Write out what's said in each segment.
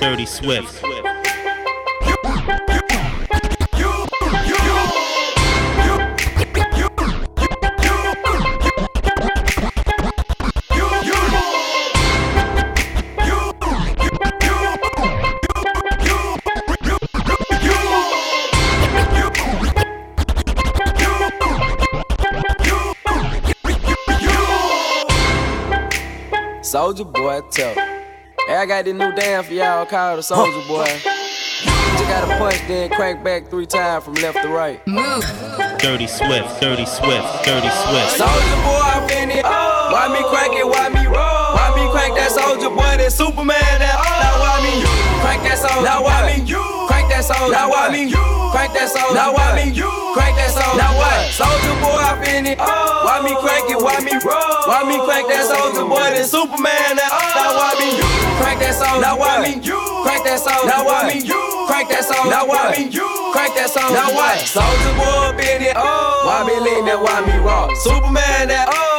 Dirty Swift. Soulja Boy, tough. Hey, I got this new dance for y'all called the Soulja Boy. Just gotta punch, then crank back three times from left to right. Dirty Swift. Dirty Swift. Dirty Swift. Soulja Boy, I'm finna. Why me crank it? Why me roll? Why me crank that Soulja Boy? That Superman that. Oh, now why me crank that soldier? Now why me crank that soldier? Now why me crank that soldier? Now why me crank that soldier? Now what? Soulja Boy, I'm finna. Oh. Why me crank it? Why me roll? Why me crank that Soulja Boy? That Superman that. Now why me crank that soldier? Now why me crank that soldier? Now why me crank that soldier? Now why me crank that soldier? Now what? Soulja Boy, finna. Oh. Why me lean that? Why me rock? Superman that. Yeah, oh.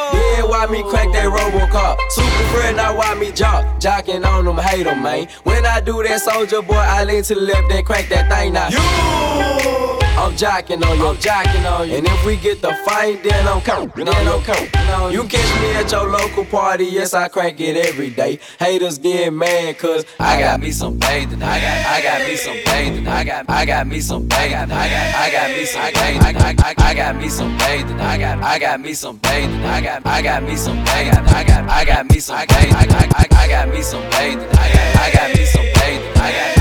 Why me crank that Robocop? Super friend, now why me jock? Jocking on them, hate them, man. When I do that Soulja Boy, I lean to the left, then crank that thing now. You! I'm jocking on you, I'm jocking on you. And if we get the fight, then I'm counting, then I'm counting. You catch me at your local party, yes, I crank it every day. Haters get mad, cause I got me some bathing. I got, I got me some bathing. I got, I got me some bathing. I got, I got me some bathing. I, I, I got me some bathing. I got, I got me some bathing. I got, I got me some bathing. I got, I got me some bathing. I, I, I got me some bathing. I got, I got me some bathing. I got,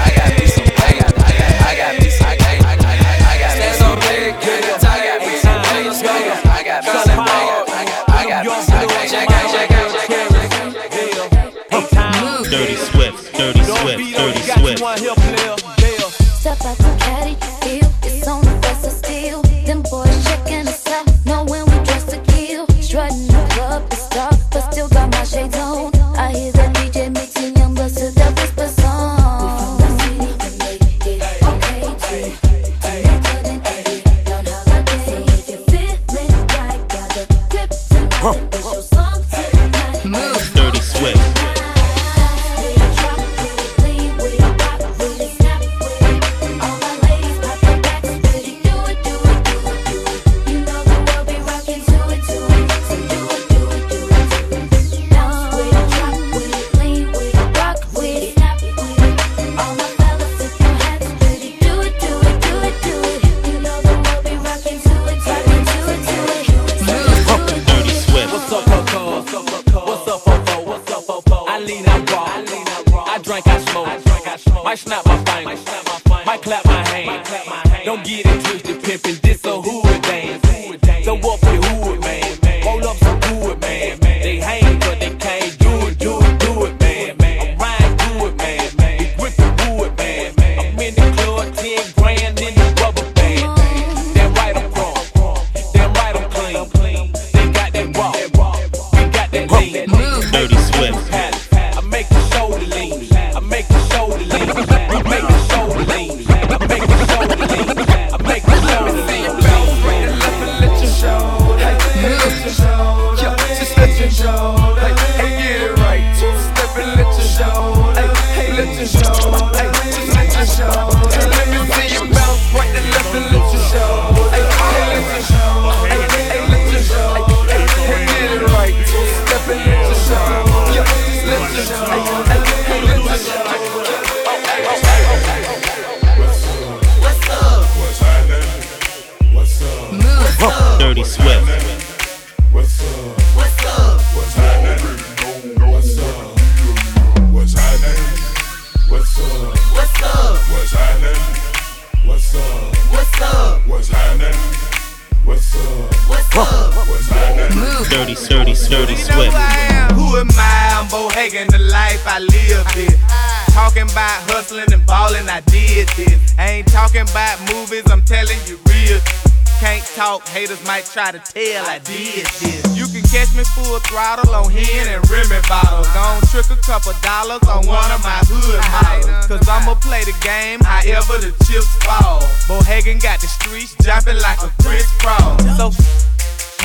try to tell I did this. You can catch me full throttle on hen and Remy bottles. Gon' trick a couple dollars on one of my hood models. Cause I'ma play the game however the chips fall. Bo Hagen got the streets jumping like a crisscross. So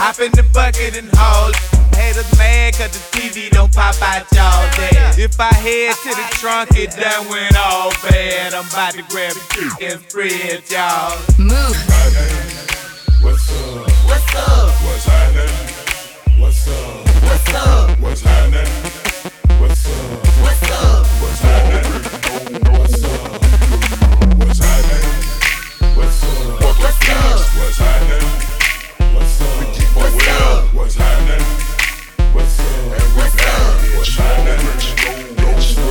Hop in the bucket and haul it. Haters mad cause the TV don't pop out y'all dad. If I head to the trunk, it done went all bad. I'm about to grab a and spread y'all. Move. What's up? What's up? What's happening? What's up? What's up? What's happening? What's up? What's up? What's happening? What's up? What's happening? What's up? What's up? What's happening? What's up? What's up? What's happening? What's up? What's up? What's happening?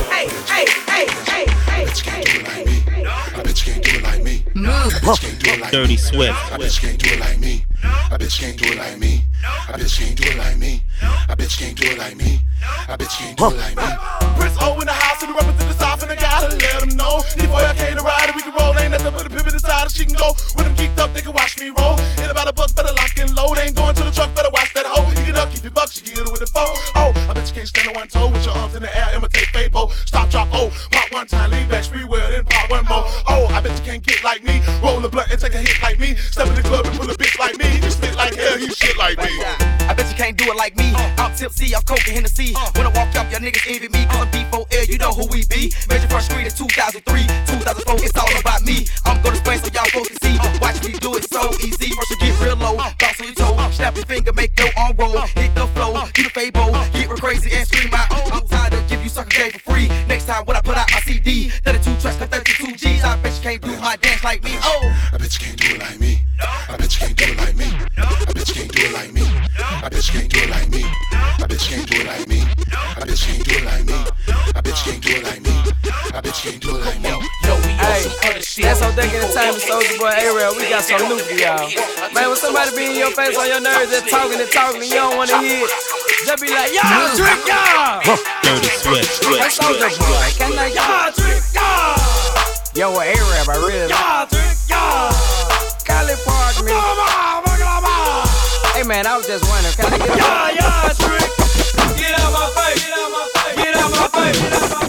Hey, hey, hey, hey, hey, hey. I bet you can't do it like me. Move. I bet you can't do it like Dirty me. Swift. I bet you can't do it like me. I bitch can't do it like me. I bitch can't do it like me. I bitch can't do it like me. I bitch can't do it like me. Prince O in the house and the represent the south and I gotta let them know. Before I came to ride and we can roll, ain't nothing but a pivot inside she can go. When I'm geeked up, they can watch me roll. Hit about a buck, better lock and load. Ain't going to the truck, better watch that hoe. You get up, keep your bucks, you get it with the phone. Oh, I bitch can't stand on one toe with your arms in the air, imitate Fabo. Stop, drop, oh, pop one time, lean back, free well, then pop one more. Oh, I bet you can't get like me. A blunt and take a hit like me. Step in the club and pull a bitch like me. You spit like hell, you shit like me. I bet you can't do it like me. I'm tipsy, I'm coke and Hennessy. When I walk up, y'all niggas envy me. Cause I'm D4L, you know who we be. Major first street in 2003, 2004, it's all about me. I'm gonna explain so y'all folks can see. Watch me do it so easy. First you get real low, bounce on your toe. Snap your finger, make your arm roll. Hit the flow, do the fable. Get real crazy and scream out. I'm tired of give you sucker game for free. Next time when I put out my CD, 32 tracks for 32 G's. I bet you can't do my dance like me. Oh. I bet you can't do it like me. I bet you can't do it like me. I bet you can't do it like me. I bet you can't do it like me. I bet you can't do it like me. I bet you can't do it like me. I bet you can't do it like me. I bet you can't do it like me. Hey, that's so thinking the time of Soulja Boy A-Rail. We got some new for y'all. Man, when somebody be in your face on your nerves, just talking and talking, and you don't want to hear it, just be like, y'all drink y'all. Dirty Swift. That's Soulja Boy. Can I y'all drink y'all? Yo, what A-Rap, I really like. Y'all drink y'all. Cali Park, me. Hey, man, I was just wondering, can I get y'all, y'all drink? Get out my face. Get out my face. Get out my face.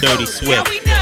Dirty Swift.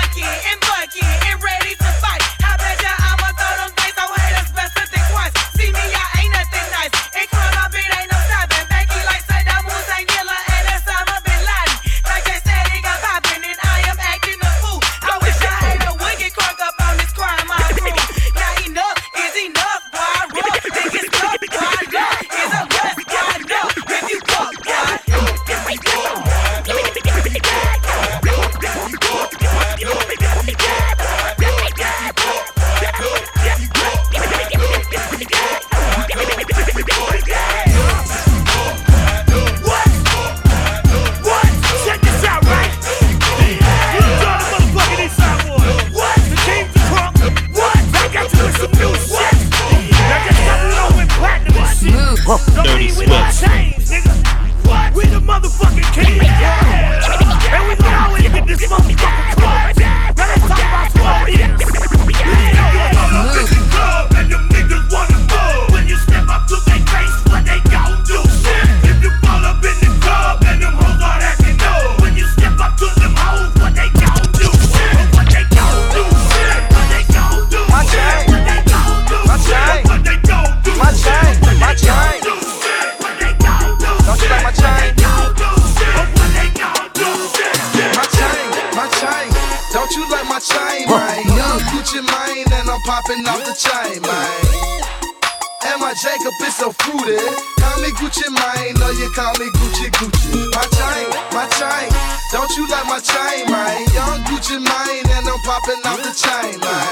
Jacob is so fruity. Call me Gucci Mane, or you call me Gucci Gucci. My chain, my chain. Don't you like my chain, man? Young Gucci Mane, and I'm popping off the chain, man.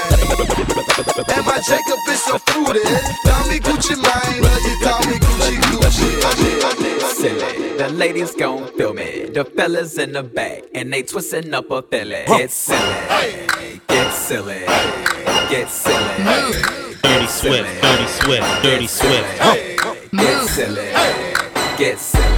And my Jacob is so fruity. Call me Gucci Mane, or you call me Gucci Gucci. Silly, the ladies gon' feel me. The fellas in the back, and they twisting up a filly. Get silly, get silly, get silly. Move. Dirty Swift, Dirty Swift, Dirty Swift. Get silly, get silly, get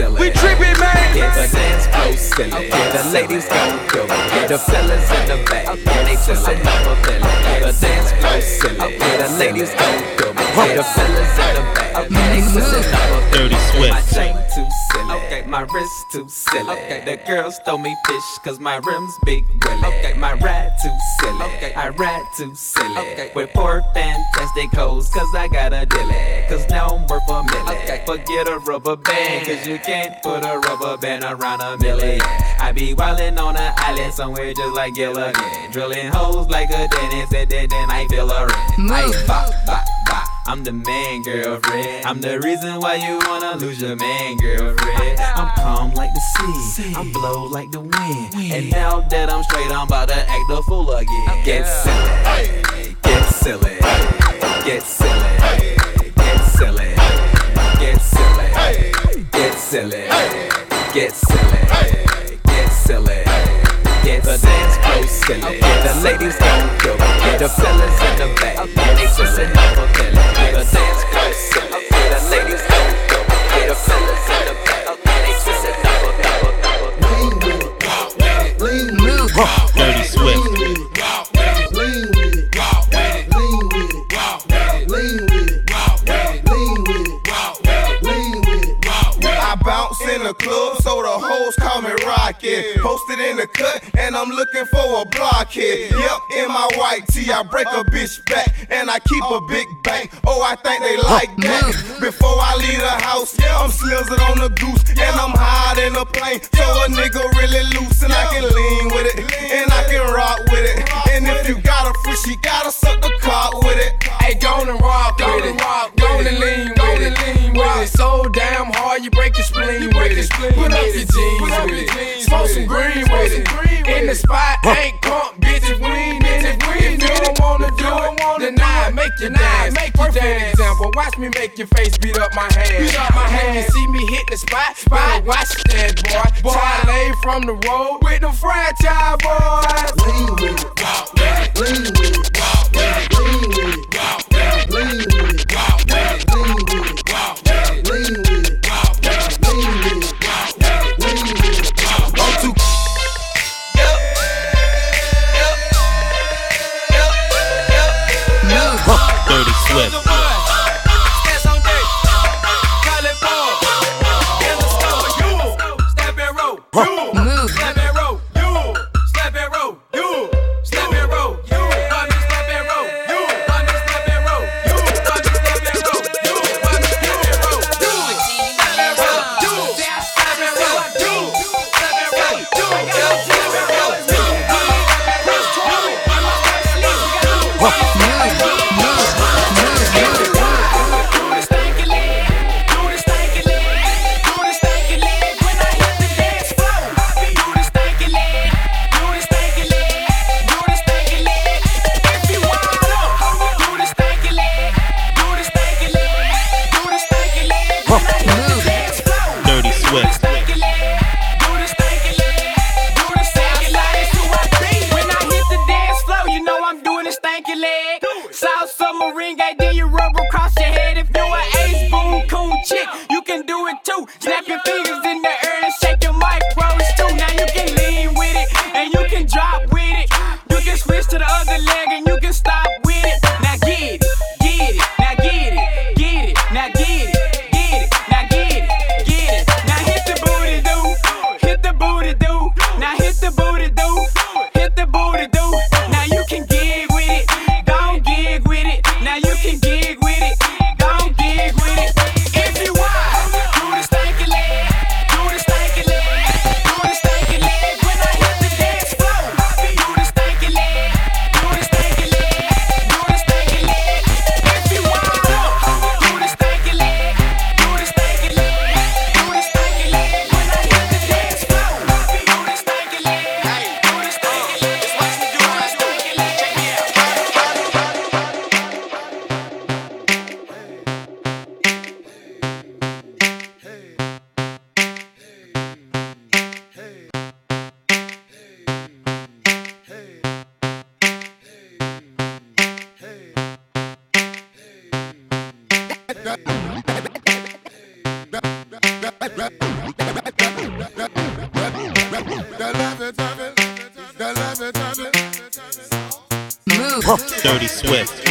silly. We trippin', man. Get the dance floor silly. The ladies gon' feel me. The fellas in the back, and they twisting up a filly. The dance floor silly. The ladies gon' feel me. The fellas in the back, and they twisting up a Dirty filly. My chain too silly. Okay, my wrist too silly. Okay, the girls throw me fish cause my rims big willy. Okay, my ride too silly. Okay, I ride too silly. Okay, with four fantastic hoes cause I got a dilly. Cause now I'm worth a million. Okay, forget a rubber band cause you can't put a rubber band around a million. I be wildin' on an island somewhere just like Gilligan. Drilling holes like a dentist and then, then I feel a ring. I bop, bop, bop. I'm the man, girlfriend. I'm the reason why you wanna lose your man, girlfriend. I'm calm like the sea. I'm blow like the wind. And now that I'm straight, I'm about to act a fool again. Oh, get silly, get silly, get silly, get silly, get silly, get silly, get silly, get silly. Get silly, get the dance floor silly. The ladies gon' go. Get the fellas in the back. They twistin' up a belly. The dance floor silly. Bitch back, and I keep a big bank. Oh, I think they like that. Before I leave the house, I'm slizzing on the goose, and I'm high in the plane. So a nigga up my hand. Beat up my hand. You see me hit the spot. Better watch that boy. Boy, lay from the road with the franchise Dirty Swift.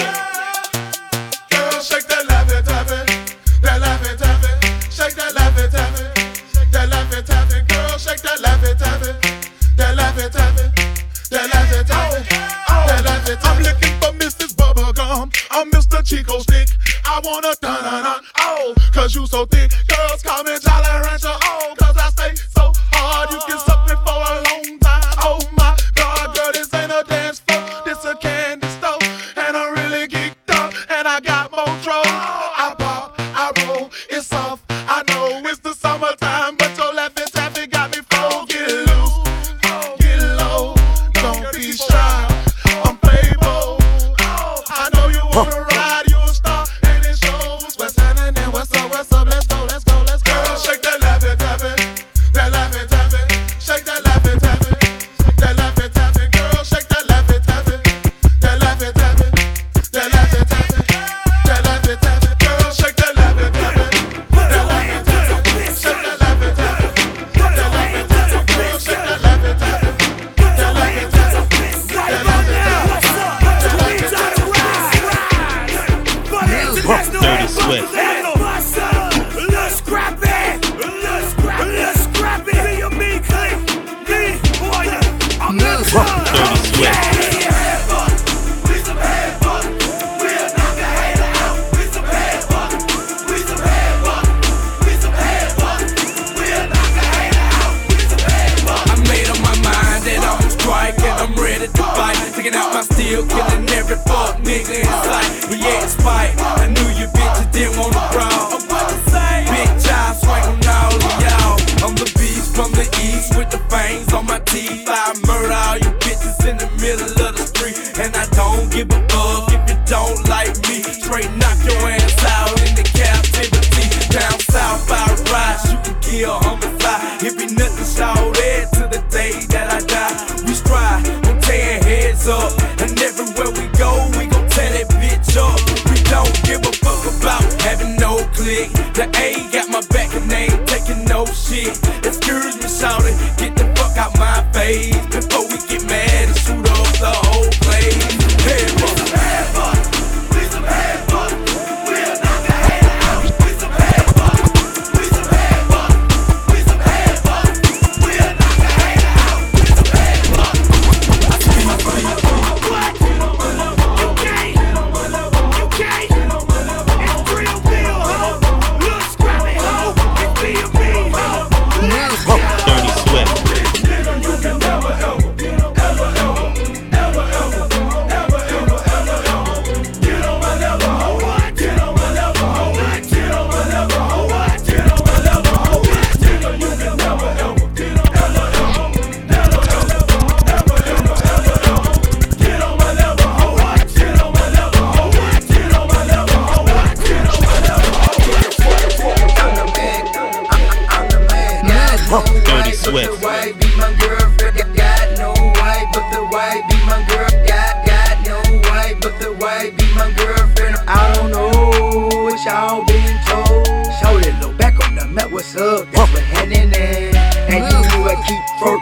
Swift. white be my girlfriend. Got, got no white, but the white be my girl. Got got no white, but the white be my girlfriend. I don't know what y'all been told. Show it look back on the map. What's up? That's what happening. And you know I keep work.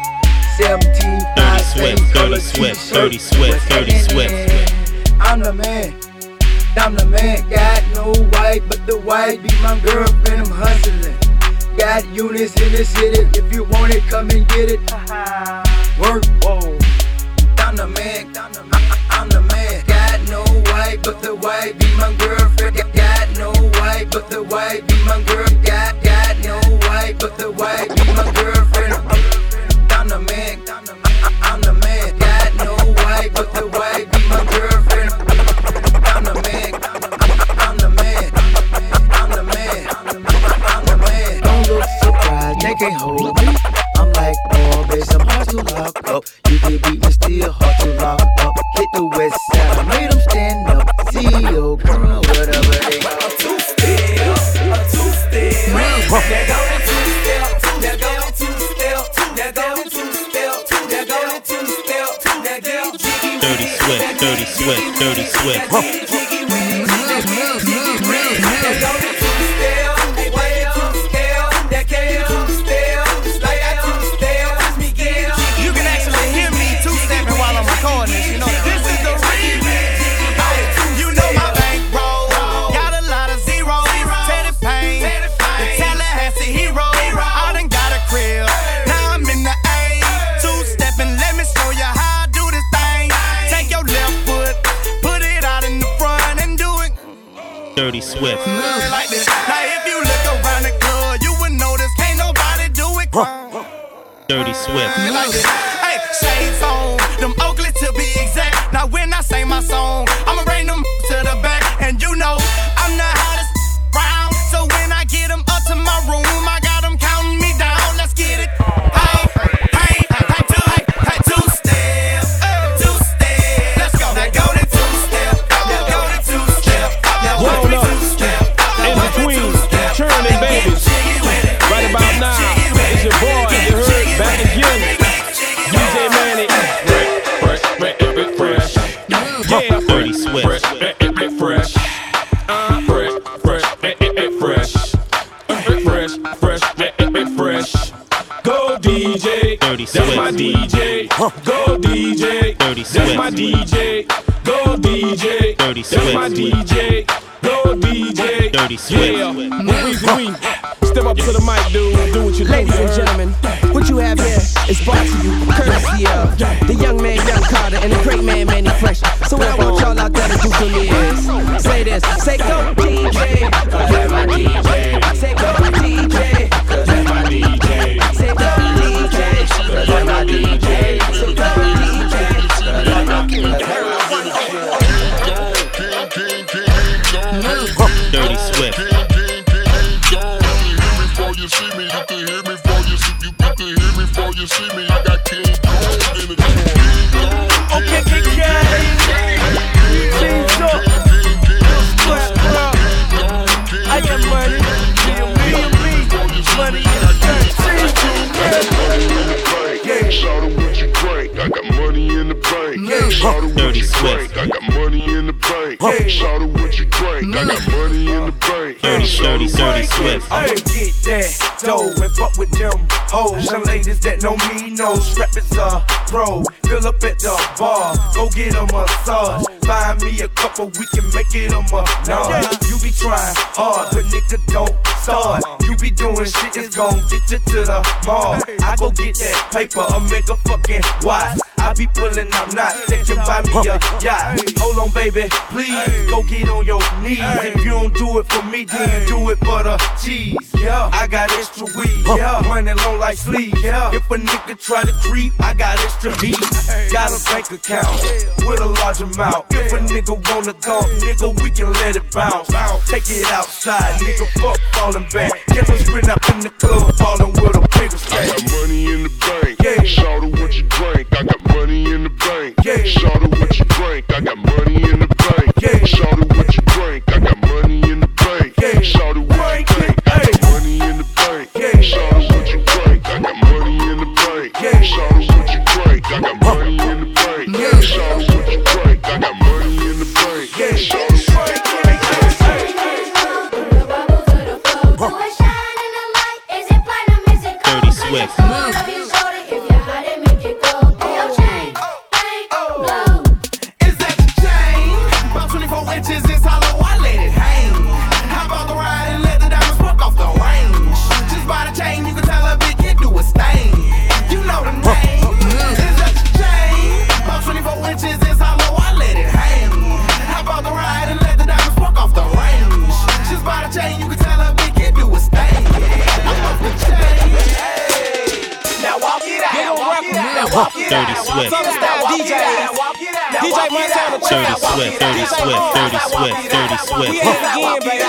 17, Dirty Swift, Dirty Swift, Dirty Swift, Dirty Swift. I'm the man. I'm the man. Got no white, but the white be my girlfriend. I'm hustling. Got units in the city. If you want it, come and get it. Work, whoa. I'm the man. I- I'm the man. Got no white, but the white be my girlfriend. Got- no white, but the white be my girl. Got got no white, but the white be my girlfriend. I'm the man. I'm the man. Got no white, but the white be my girlfriend. Surprised, they can't hold me. I'm like, oh, bitch, I'm hard to lock up. You can beat me, still hard to lock up. Hit the west side, I made them stand up. CEO, girl, whatever they got. A two-step, a two-step. There go two-step, there go the two-step, there go the two-step, there go the two-step, there go the jiggy Dirty Swift, Dirty Swift, Dirty Swift. You can Swift. Like this. Now if you look around the club, you would notice can't nobody do it. Dirty Swift. Like this. Hey, shades on, them Oakley to be exact. Now when I say my song, DJ. That's my DJ. Go DJ. Dirty That's my DJ. Go DJ. Dirty That's my DJ. Go DJ. Dirty Swift. Yeah. Weezy Wee. Step up to the mic, dude. Do what you. Ladies you and gentlemen, what you have here is brought to you courtesy of the young man, Young Carter, and the great man, Mannie Fresh. So what I want y'all out there to do for me is say this, say go DJ, Shout out what you drink. I got money in the bank. Dirty, Shout dirty, out dirty Swift. I'ma get that dough and fuck with them hoes. Them ladies that know me know strap is a pro. Fill up at the bar, go get a massage. Buy me a couple, we can make it a menage. You be trying hard, but nigga don't start. You be doing shit that's gon' get you to the mall. I go get that paper, a make a fucking watch. I be pulling out not. can buy me a yacht. Hold on, baby, please go get on your knees. If you don't do it for me, then you do it for the cheese. Yeah, I got extra weed. Yeah, money long like sleep. Yeah, if a nigga try to creep, I got extra heat. Got a bank account with a large amount. If a nigga wanna go, nigga, we can let it bounce. Take it outside, nigga, fuck falling back. Get us sprint up in the club, falling with a bigger I got money in the bank. Yeah. Shout Yeah. Shout out what you drink. I got money in the bank. Yeah. Shout out what you drink. I got money in the bank. Yeah. Shout out Swift. Dirty Swift. Dirty Swift. Dirty Swift. We at again, baby.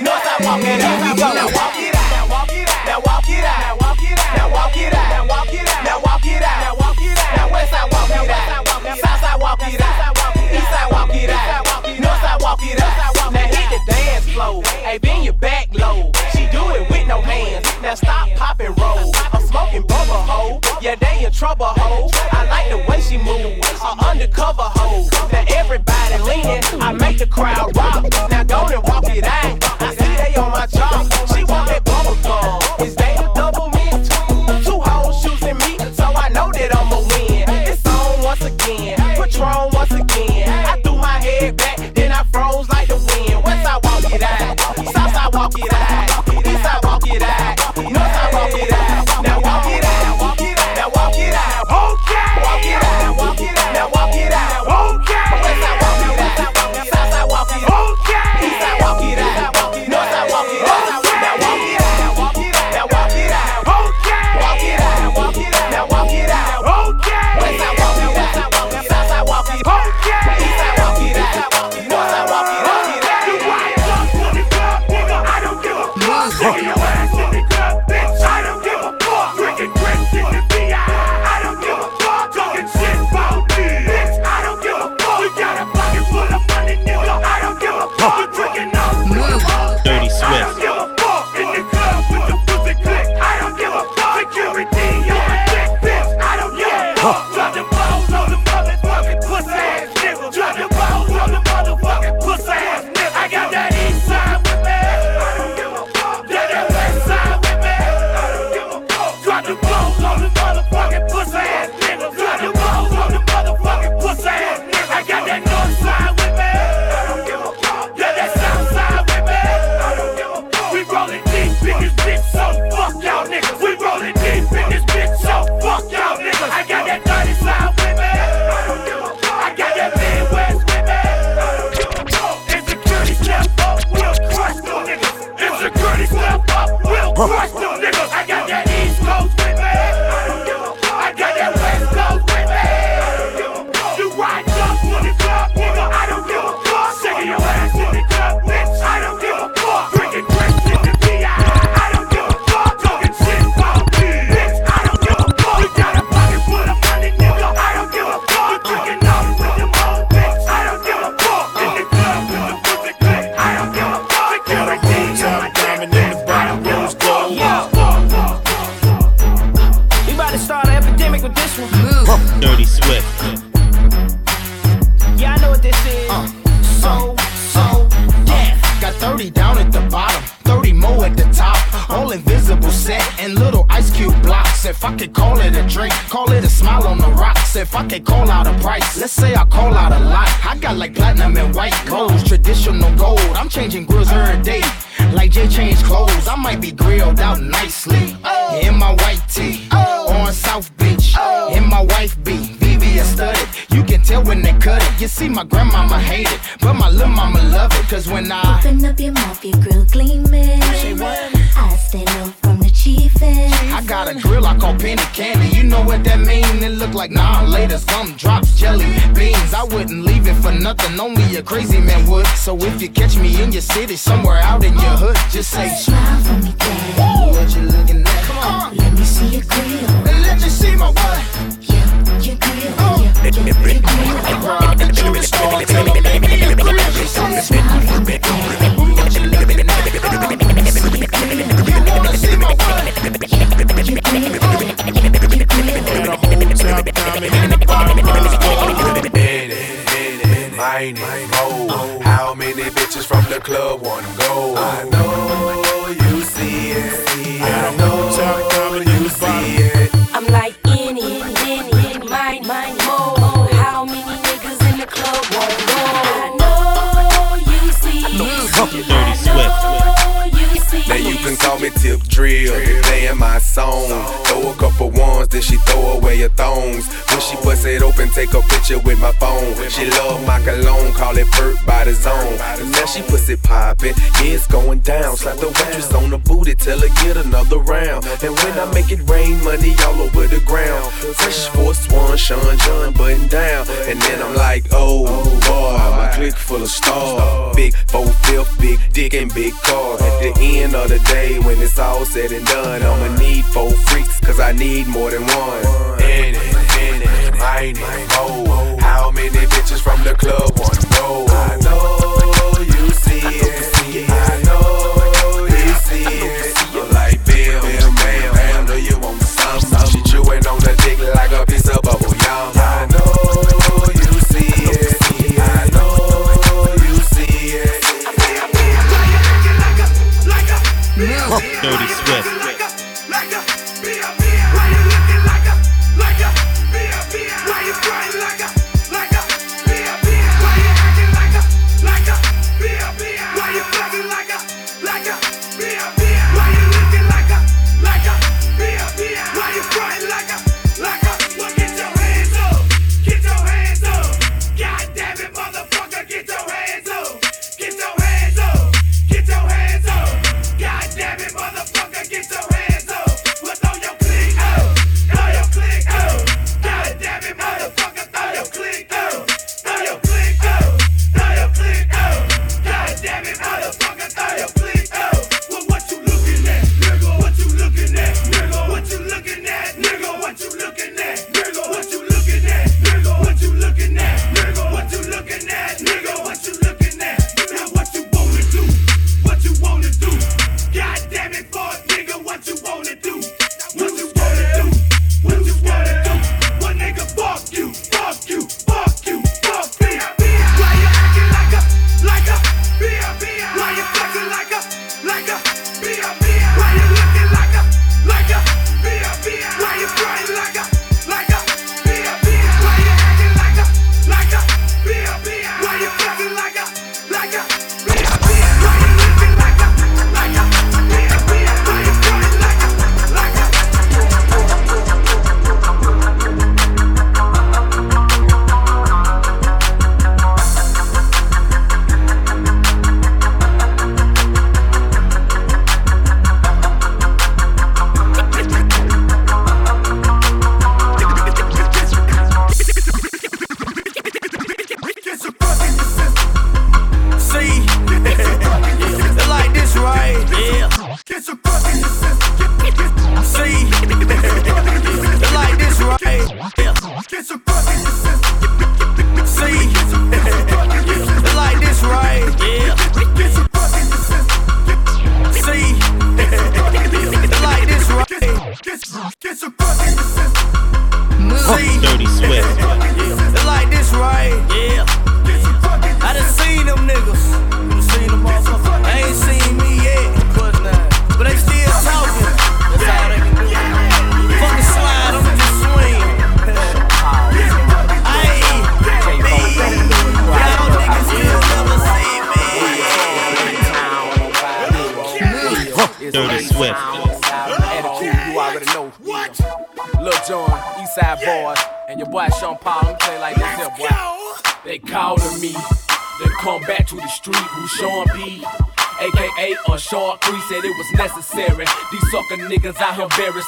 Northside. We go. Now walk it out. Now walk it out. Now walk it out. Now walk it out. Now walk it out. Now walk it out. Now walk it out. Now walk it out. Now westside walk it out. Southside walk it out. Eastside walk it out. Northside walk it out. Now hit the dance floor. Hey, bend your back low. She do it with no hands. Now stop, pop and roll. I'm smoking bubble hoe. Yeah, they in trouble hoe. I like the way she move. A undercover hoe. I make the crowd rock. Now go and walk on the rocks. If I can call out a price, let's say I call out a lot. I got like platinum and white clothes, traditional gold. I'm changing grills every day. Like Jay changed clothes, I might be grilled out nicely. In my white tee, oh. on South Beach, oh. in my wife be VVS studded. Tell when they cut it. You see, my grandmama hate it, but my little mama love it. Cause when I Open up your mouth, your grill gleaming. I stay low from the chiefin'. I got a grill I call penny candy. You know what that mean? It look like nah later. Some drops, jelly beans. I wouldn't leave it for nothing. Only a crazy man would. So if you catch me in your city, somewhere out in your hood, just say Smile for me, daddy. What you looking at? Come on. Let me see your grill. And let you see my what? Yeah, your grill. Yeah, your, your grill. Rob the jewelry store. Tell them they need a grill. Smile for me, daddy. What you looking at? You wanna see my what? How many bitches from the club wanna go? I know Tip Drill, playing my song. Throw a couple ones, then she throw away her thongs. When she bust it open, take a picture with my phone. She love my cologne, call it perk by the zone. Now she pussy poppin', it's going down. Slap the waitress on the booty, tell her get another round. And when I make it rain, money all over the ground. Fresh Force One, Sean John button down. And then I'm like, oh boy, dick and big cars. At the end of the day, when it's all said and done, I'ma need four freaks, cause I need more than one. In it, in it, mine it, oh. How many bitches from the club? I know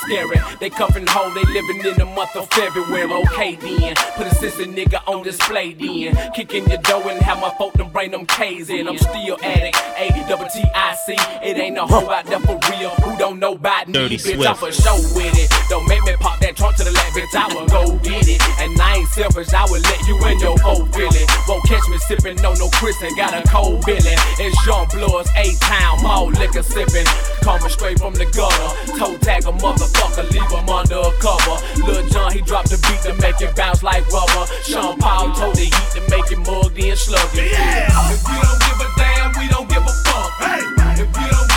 scary. They cuffin' home, they living in the month of February. Okay then, put a sister nigga on display then. Kicking your door and have my folk them bring them K's in. I'm still addict, A double T I C. It ain't no hoe out there for real who don't know about me. Bitch. I'm for show with it. Don't make me pop that trunk to the left, bitch. I will go get it. And I ain't selfish, I will let you in your whole feeling. Won't catch me sipping no no Chris and got a cold billy. It's Jean Blood's A town, mall liquor sipping. Coming straight from the gutter. Toe tag a motherfucker, leave him under a cover. Lil Jon, he dropped the beat to make it bounce like rubber. Sean Paul told the heat to make it mugged in sluggy. Yeah. If you don't give a damn, we don't give a fuck. Hey. If you don't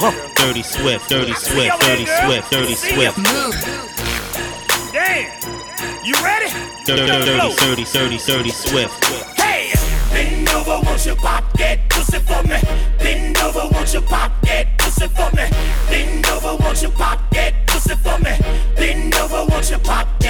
Dirty Swift, Dirty Swift, Dirty Swift, Dirty Swift. Damn. You ready? Dirty, dirty, dirty, dirty, dirty Swift. Hey, bend over, won't you pop that pussy for me? Bend over, won't you pop that pussy for me? Bend over, won't you pop that pussy for me? Bend over, won't you pop that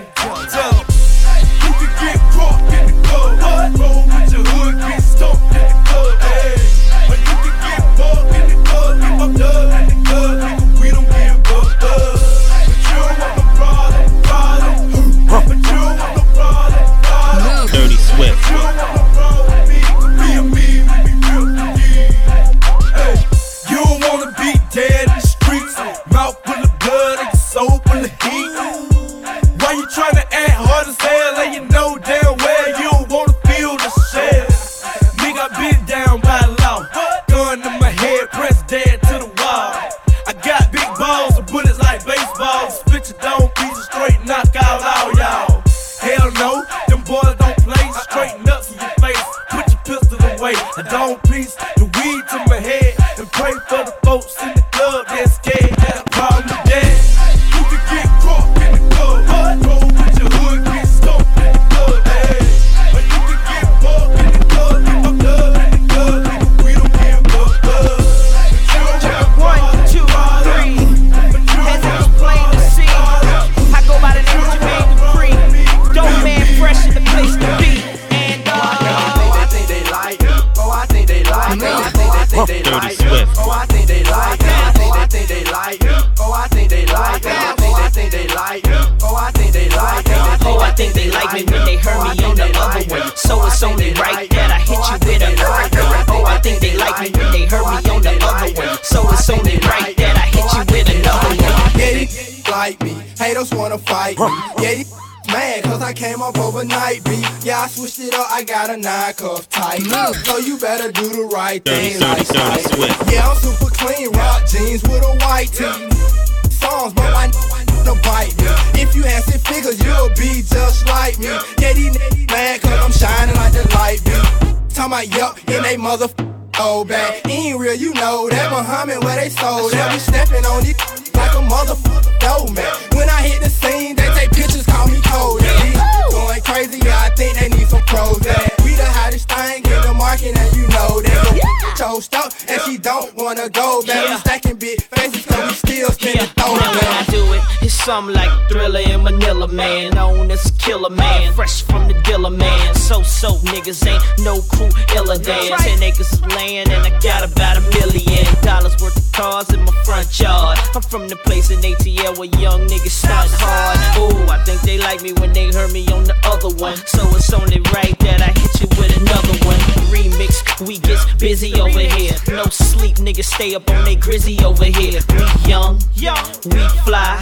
Right Dirty, thing dirty, dirty. Swift. Yeah, I'm super clean, rock jeans with a white tee. Songs, but I to bite me. If you had six figures, you'll be just like me. Yeah, these niggas mad cause I'm shining like the light be. Talking about yup, in they mother old bag. Ain't real, you know that Muhammad where they sold. That we stepping on these like a motherfucker dough man. When I hit the scene, they take pictures, call me cold. Going crazy, yeah, I think they need some pros. We the hottest thing market, and you know that. Yeah. Chose up, and she don't wanna go back. Something like Thriller in Manila, man. Known as Killer Man, fresh from the dealer, man. So so niggas ain't no crew iller than. Ten acres of land and I got about a million dollars worth of cars in my front yard. I'm from the place in ATL where young niggas start hard. Ooh, I think they like me when they heard me on the other one. So it's only right that I hit you with another one. remix. We get busy over here. No sleep, niggas stay up on they grizzy over here. We young, we fly,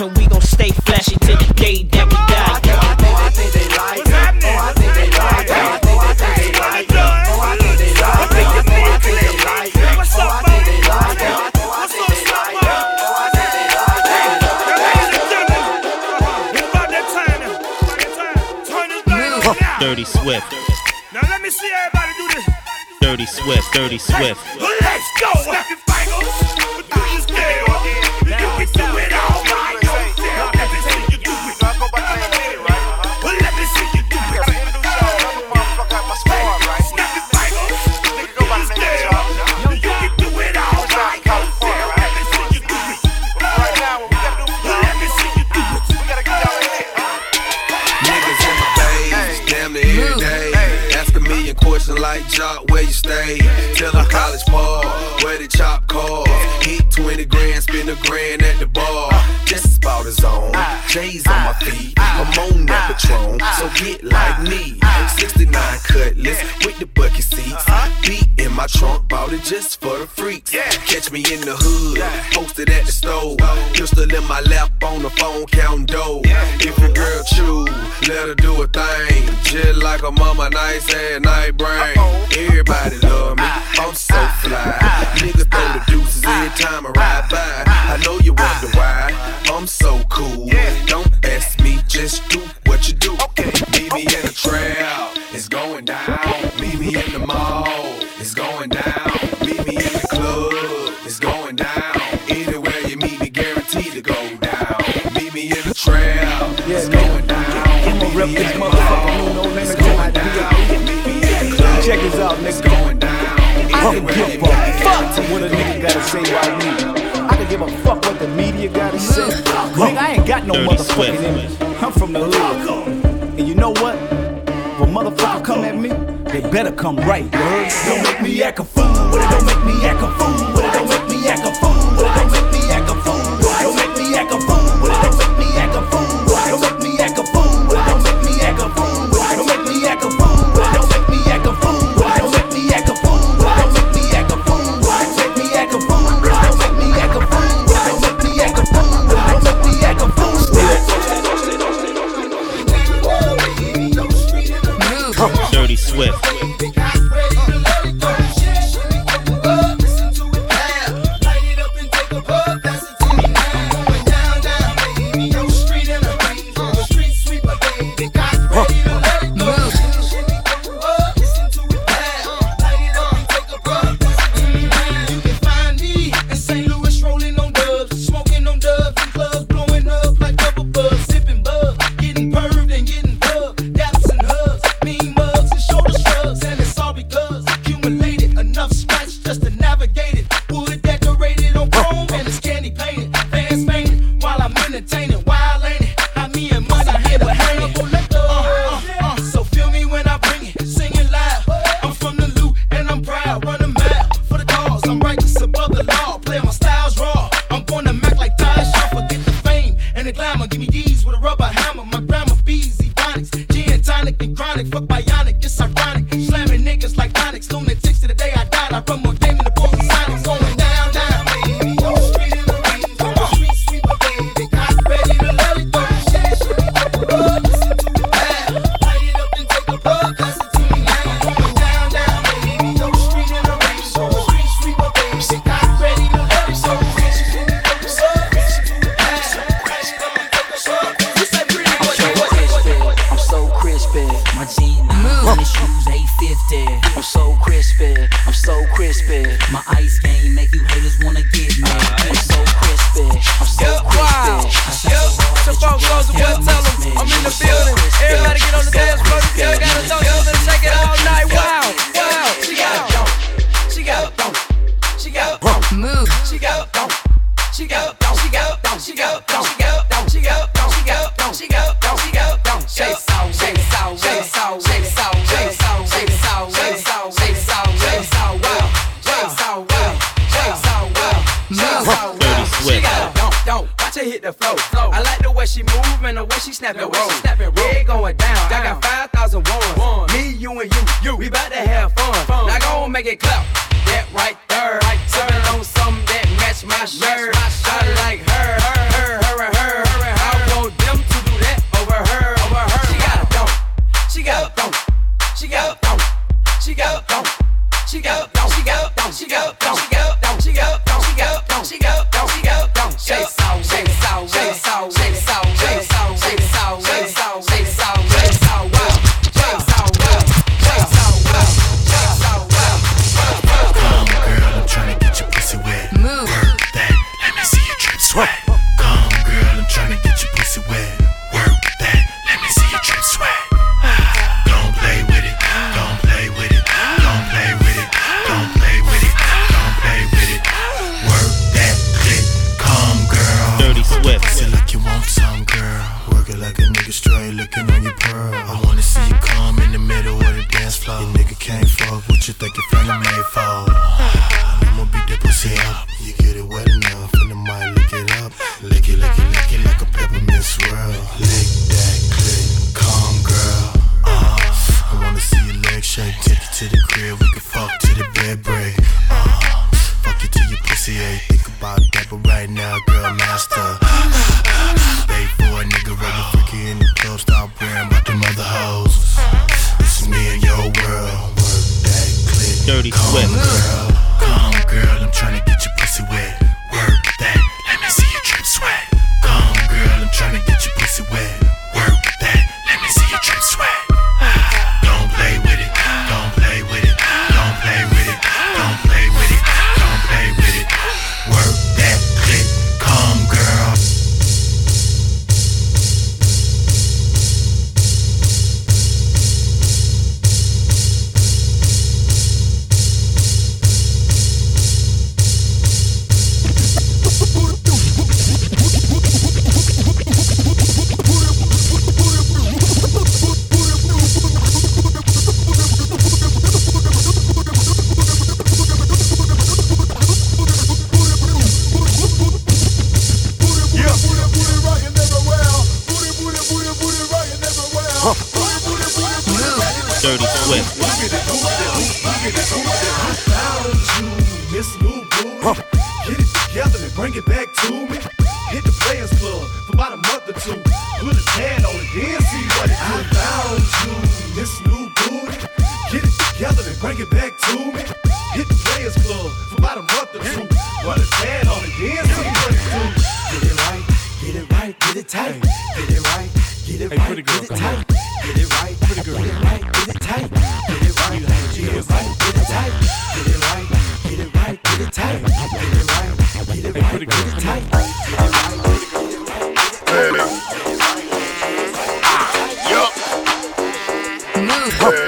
and we gon' stay flashy till the day that we die. Oh, I think they like it. Oh, I think they like it. Oh, I think they like it. Oh, I think they like it. Oh, I think they like it. What's Oh, I think they like it. Oh, I think they like it. Oh, I think they like Dirty Swift. Now let me see everybody do this. Dirty Swift. Dirty Swift. Let's go. Question like Jock, where you stay? Tell them college ball, where the chop cars. Hit 20 grand, spend a grand at the bar. Just about his own. J's on my feet, I'm on that Patron, so get like me. 69 cutlass with the bucket seats. Beat in my trunk, bought it just for the freaks. Catch me in the hood, posted at the store. Pistol in my lap on the phone, counting dough. If your girl choose, let her do a thing. Just like a mama, nice and night brain. Everybody love me, I'm so fly. Niggas throw the deuces every time I ride by. I know you wonder why, I'm so cool. Don't ask me, just do what you do. Meet me in the trail, it's going down. Meet me in the mall, it's going down. Meet me in the club, it's going down. Anywhere you meet me, guaranteed to go down. Meet me in the trail, it's going down. I'ma rep this motherfucker, Check this out, nigga. I can give a fuck what a nigga gotta say about me. I can give a fuck what the media gotta say. Nigga, I ain't got no Dirty motherfucking image. I'm from the hood. And you know what? A motherfucker come at me, they better come right. You heard? Don't make me act a fool. Don't make me act a fool. Don't make me act a fool. Don't make me act a fool. Don't make me act a fool. Dirty Swift.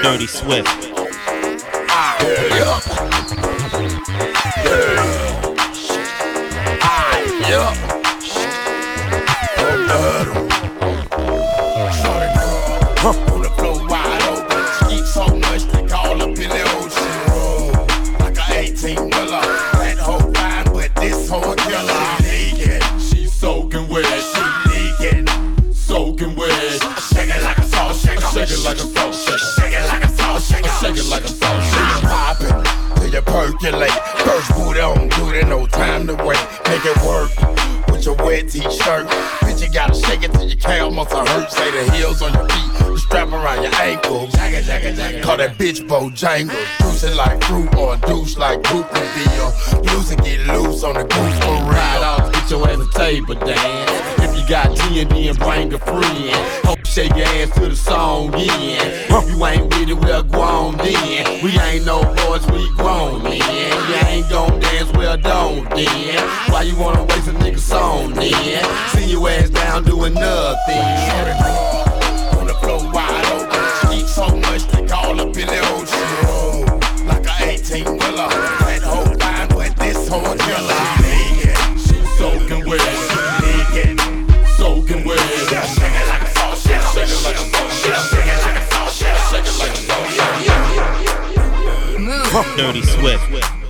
Dirty Swift. Ah, yeah. Yeah. Ah, yeah. Huh. like a thought. See you till you percolate. First boot on, dude, ain't no time to wait. Make it work with your wet t-shirt. Bitch, you gotta shake it till your calf muscle hurt. Say the heels on your feet, the strap around your ankle. Jagger, jagger, jagger. Call that bitch Bojangles. Juice it like fruit or douche like group reveal. Loose and get loose on the goose for real. Ride off, get your ass a table dance. If you got G and D and bring a friend. Shake your ass to the song, yeah. If you ain't with it, we'll go on then. We ain't no boys, we grown men. You ain't gon' dance, well, don't then. Why you wanna waste a nigga's song then? See your ass down doing nothing. On the floor wide open. she Eat so much, they call up in the ocean. Like a 18 wheeler. That whole line with this whole killer. She's so good. Dirty Swift.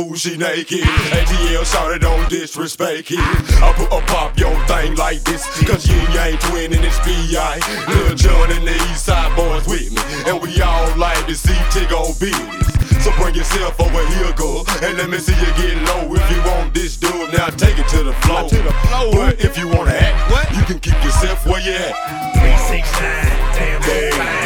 Ooh she naked. ATL shouted don't disrespect it. I put a pop your thing like this. Cause you ain't twin and it's B.I. Lil Jon and the East Side boys with me. And we all like to see Tiggo business. So bring yourself over here, girl, and let me see you get low. If you want this dude, now take it to the floor. To the floor. But if you wanna act, what? you can keep yourself where you at. Three, six, nine, damn, hey,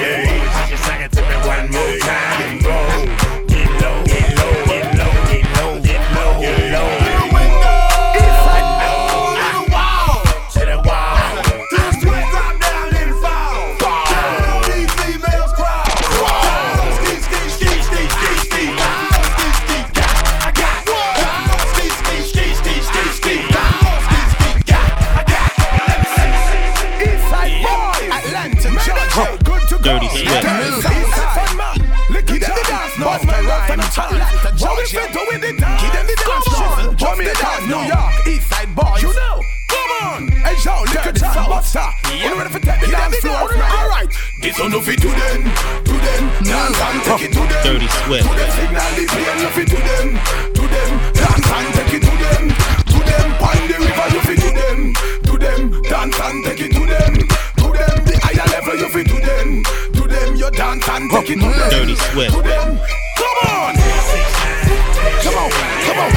at the dance, no man up in the town. What we fit doing the dance? Give them the dance, Come Jamaica, New York, East Side boys. You know, come on. Hey, Joe, look at that, what's? You ready for take the dance floor? All right, this one of it to them, to them. Dance and take it to them. Dirty Swift. To them, signal the play and love it to them, to them. Dance and take it to them, to them. Pine the river, you fit to them, to them. Dance and take it to them, to them. The higher level, you fit to them. You dance and take it to mm. them. Dirty Swift. To them. Come on. Come on. Come on.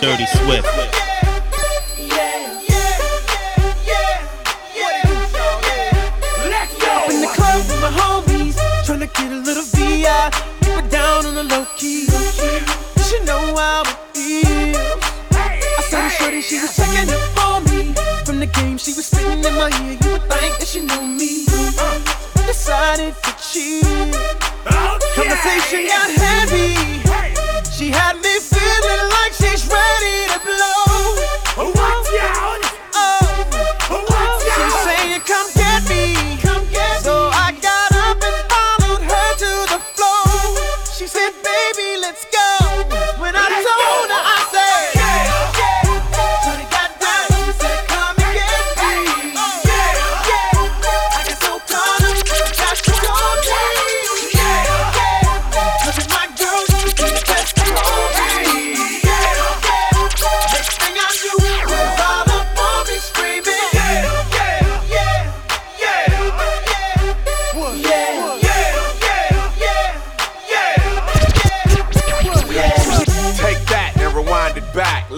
Dirty Swift. Up in the club with my homies, tryna get a little VI. Keep it down on the low key. You should know how it feels. I shorty, she was checking up for me. From the game, she was spitting in my ear. You would think that she knew me. Uh, decided to chill. Conversation got heavy. She had me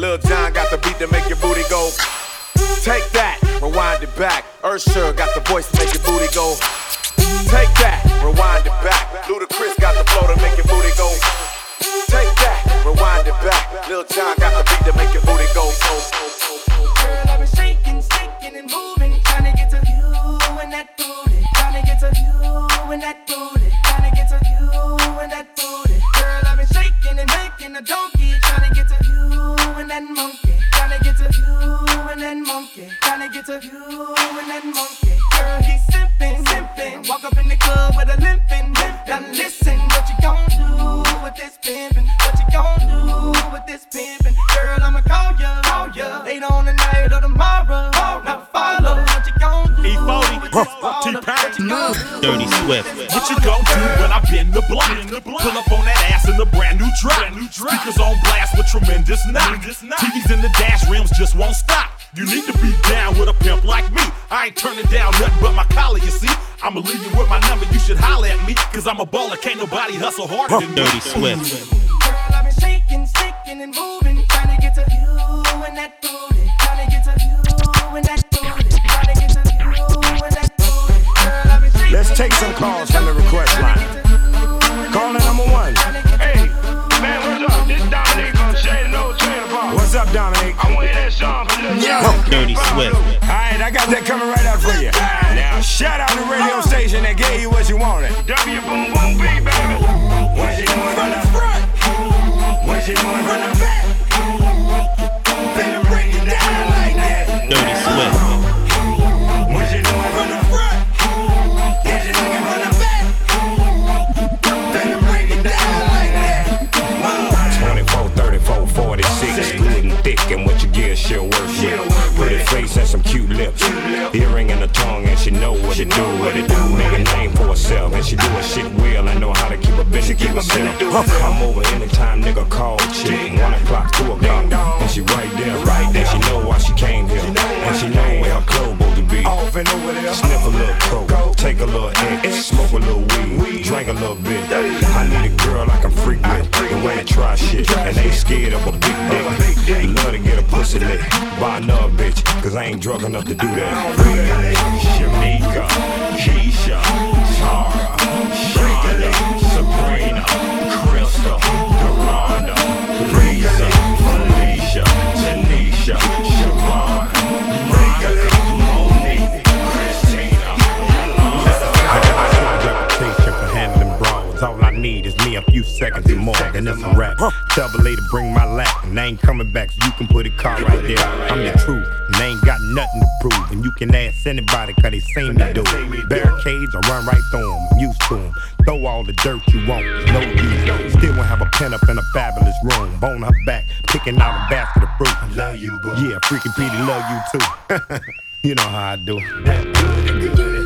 Lil Jon got the beat to make your booty go. Take that, rewind it back. Usher got the voice to make your booty go. Take that, rewind it back. Ludacris got the flow to make your booty go. Take that, rewind it back. Lil Jon got the beat to make your booty go. Girl, I've been shaking, shaking and moving, trying to get to you and that booty, trying to get to you and that booty, trying to get to you and that booty. Girl, I've been shaking and making a donkey, and monkey, trying to get to you and that monkey, trying to get to you and that monkey. Girl, he's simping, simping, walk up in the club with a limping, now listen, what you gon' do with this pimpin'? What you gon' do with this pimpin'? Girl, I'ma call ya, call ya, later on the night or tomorrow. Now follow Dirty Swift. What you gon' do when I bend the block? Pull up on that ass in a brand new drop. Speakers on blast with tremendous knock. TVs in the dash rims just won't stop. You need to be down with a pimp like me. I ain't turning down nothing but my collar, you see. I'ma leave you with my number, you should holler at me. Cause I'm a baller, can't nobody hustle harder than me. Dirty Swift. Girl, I've been shaking, shaking and moving, trying to get to you and that booty, trying to get to you and that booty, Let's take some calls from the request line. Caller number one. Hey, man, what's up? This Dominic from Shady No Trailer Park. What's up, Dominic? I want to hear that song from Lil Jon. Dirty Swift. Alright, I got that coming right out for you. Now, shout out the radio station that gave you what you wanted. W Boom Boom B, baby. I run right through them. I'm used to them. Throw all the dirt you want, no use. Still won't have a pen up in a fabulous room. Bone her back, picking out a basket of fruit. I love you, boo. Yeah, freaking Petey, love you too. you know how I do. That good, good.